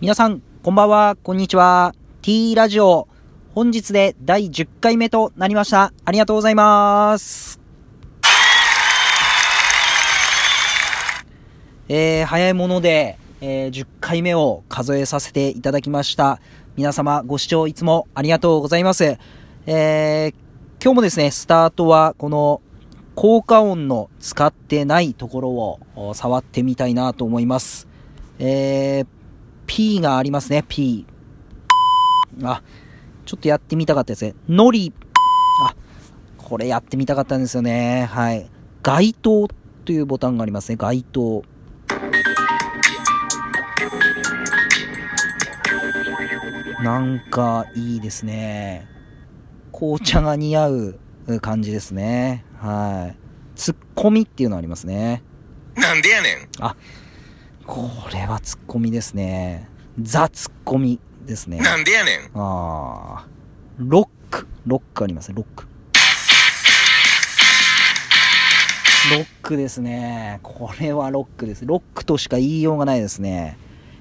皆さん、こんばんは、こんにちは。T ラジオ、本日で第10回目となりました。ありがとうございます。えー、早いもので、えー、10回目を数えさせていただきました。皆様、ご視聴いつもありがとうございます。えー、今日もですね、スタートはこの効果音の使ってないところを触ってみたいなと思います。えー、P がありますね、P。あ、ちょっとやってみたかったですね。のり。あ、これやってみたかったんですよね。はい。街灯というボタンがありますね、街灯。なんかいいですね。紅茶が似合う感じですね。はい。ツッコミっていうのありますね。なんでやねん。あ、これはツッコミですね。ザツッコミですね。なんでやねん。ああ。ロック。ロックありますね、ロック。ロックですね。これはロックです。ロックとしか言いようがないですね。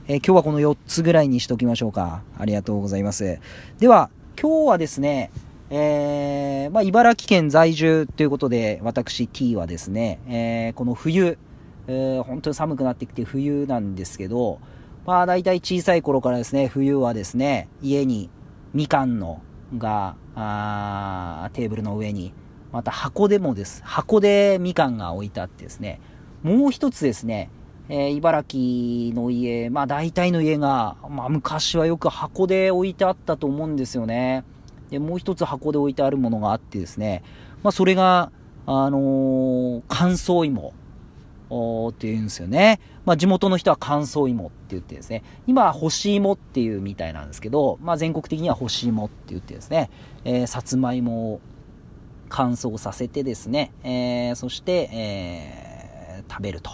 えー、今日はこの4つぐらいにしときましょうか。ありがとうございます。では、今日はですね、えー、まあ、茨城県在住ということで、私 T はですね、えー、この冬、えー、本当に寒くなってきて冬なんですけど、まあ大体小さい頃からですね、冬はですね、家にみかんのが、あテーブルの上に、また箱でもです。箱でみかんが置いてあってですね、もう一つですね、えー、茨城の家、まあ大体の家が、まあ昔はよく箱で置いてあったと思うんですよね。で、もう一つ箱で置いてあるものがあってですね、まあそれが、あのー、乾燥芋。って言うんですよね。まあ、地元の人は乾燥芋って言ってですね、今は干し芋っていうみたいなんですけど、まあ、全国的には干し芋って言ってですね、えー、さつまいもを乾燥させてですね、えー、そして、えー、食べると。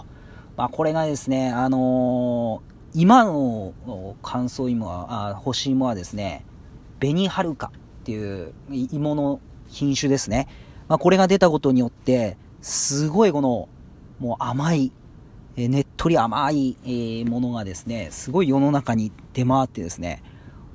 まあ、これがですね、あのー、今の乾燥芋は、あ干し芋はですね、紅はるかっていう芋の品種ですね。まあ、これが出たことによって、すごいこのもう甘い、えねっとり甘い、えものがですね、すごい世の中に出回ってですね、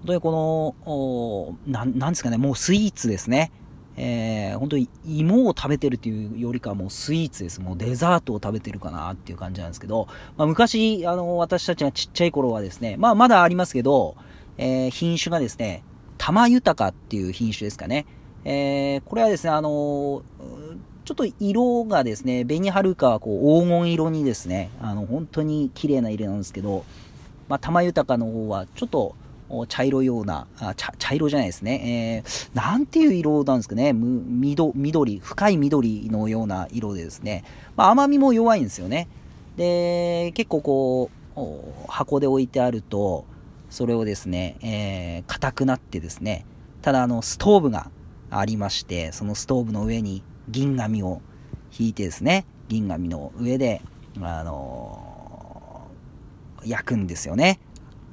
本当にこの、なんですかね、もうスイーツですね。えー、本当に芋を食べてるっていうよりかはもうスイーツです。もうデザートを食べてるかなっていう感じなんですけど、まあ、昔、あの、私たちがちっちゃい頃はですね、まあまだありますけど、えー、品種がですね、玉豊っていう品種ですかね。えー、これはですね、あのちょっと色がですね、紅はるかはこう黄金色にですね、あの本当に綺麗な色なんですけど、まあ、玉豊の方はちょっと茶色ような、あ茶茶色じゃないですね、えー、なんていう色なんですかね、緑、緑、深い緑のような色でですね、まあ、甘みも弱いんですよね。で、結構こう、箱で置いてあると、それをですね、えー、硬くなってですね、ただあの、ストーブがありまして、そのストーブの上に銀紙を引いてですね、銀紙の上で、あのー、焼くんですよね。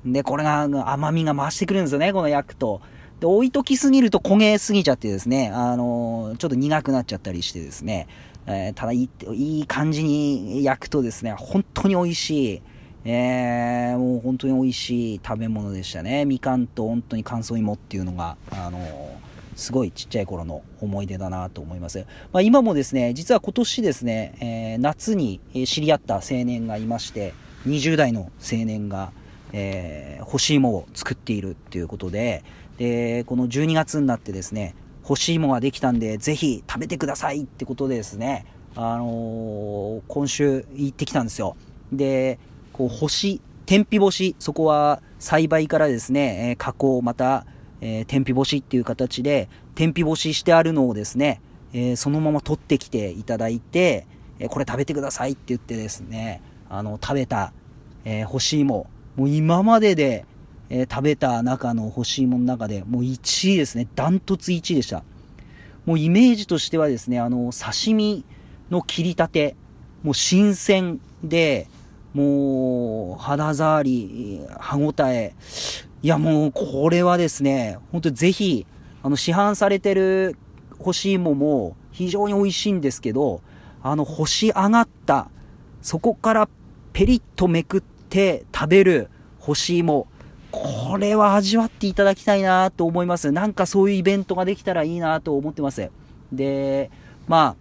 で、これが甘みが増してくるんですよね、この焼くと。で、置いときすぎると焦げすぎちゃってですね、あのー、ちょっと苦くなっちゃったりしてですね、えー、ただいい、いい感じに焼くとですね、本当に美味しい、えー、もう本当に美味しい食べ物でしたね。みかんと本当に乾燥芋っていうのが、あのーすごいちっちゃい頃の思い出だなと思います。まあ、今もですね、実は今年ですね、えー、夏に知り合った青年がいまして、20代の青年が、えー、干し芋を作っているっていうことで、で、この12月になってですね、干し芋ができたんで、ぜひ食べてくださいってことでですね、あのー、今週行ってきたんですよ。で、こう、干し、天日干し、そこは栽培からですね、加工、また、えー、天日干しっていう形で、天日干ししてあるのをですね、えー、そのまま取ってきていただいて、えー、これ食べてくださいって言ってですね、あの、食べた、え干し芋、もう今までで、え食べた中の干し芋の中で、もう1位ですね、ダントツ1位でした。もうイメージとしてはですね、あの、刺身の切りたて、もう新鮮で、もう、肌触り、歯応え、いやもう、これはですね、本当ぜひ、あの、市販されてる干し芋も非常に美味しいんですけど、あの、干し上がった、そこからペリッとめくって食べる干し芋、これは味わっていただきたいなと思います。なんかそういうイベントができたらいいなと思ってます。で、ま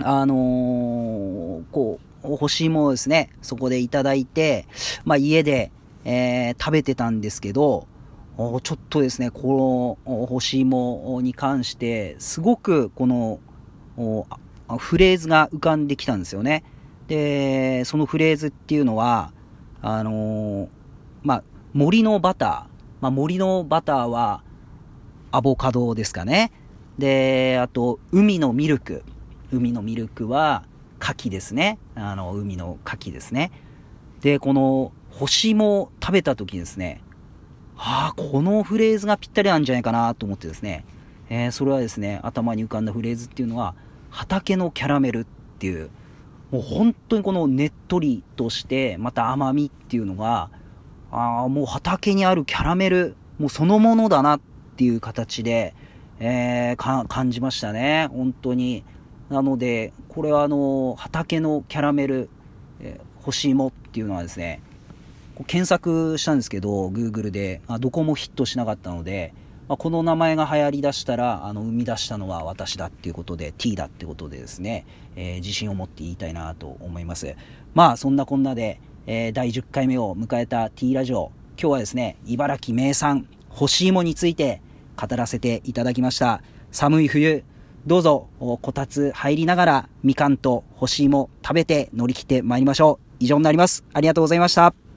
あ、あのー、こう、欲しいものですね、そこでいただいて、まあ家で、えー、食べてたんですけど、ちょっとですね、この干し芋に関して、すごくこのフレーズが浮かんできたんですよね。で、そのフレーズっていうのは、あのー、まあ、森のバター。まあ、森のバターはアボカドですかね。で、あと、海のミルク。海のミルクは牡蠣ですね。あの、海の牡蠣ですね。で、この干し芋を食べた時ですね、ああ、このフレーズがぴったりなんじゃないかなと思ってですね、えー、それはですね、頭に浮かんだフレーズっていうのは、畑のキャラメルっていう、もう本当にこのねっとりとして、また甘みっていうのが、ああ、もう畑にあるキャラメル、もうそのものだなっていう形で、えー、感じましたね。本当に。なので、これはあの、畑のキャラメル、えー、干し芋っていうのはですね、こう検索したんですけど、Google で、あどこもヒットしなかったので、まあ、この名前が流行りだしたら、あの、生み出したのは私だっていうことで、T だってことでですね、えー、自信を持って言いたいなと思います。まあ、そんなこんなで、えー、第10回目を迎えた T ラジオ、今日はですね、茨城名産、干し芋について語らせていただきました。寒い冬、どうぞ、こたつ入りながら、みかんと干し芋食べて乗り切ってまいりましょう。以上になります。ありがとうございました。